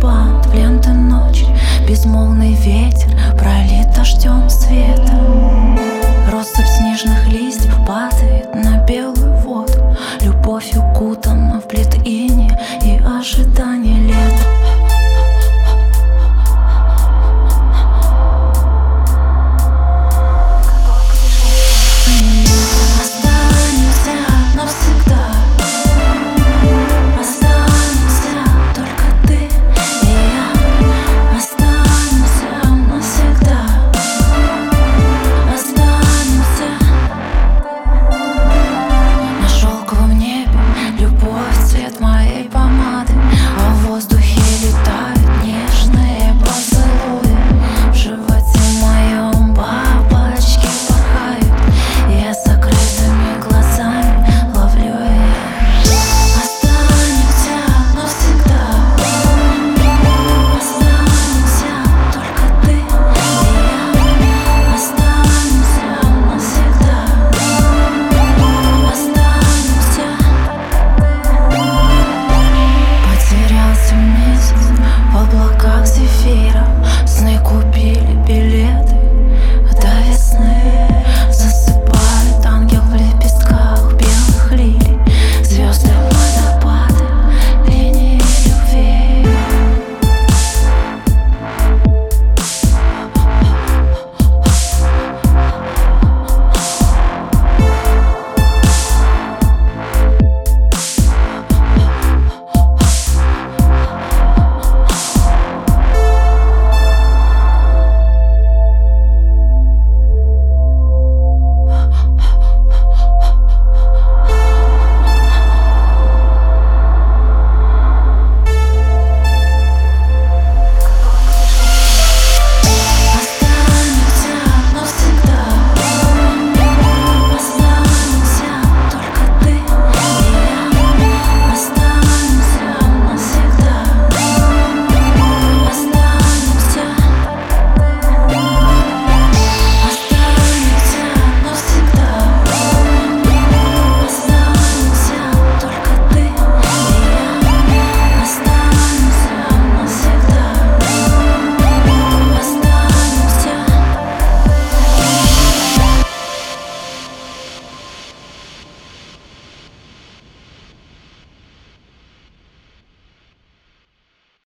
бант В ленты ночи. Безмолвный ветер Пролит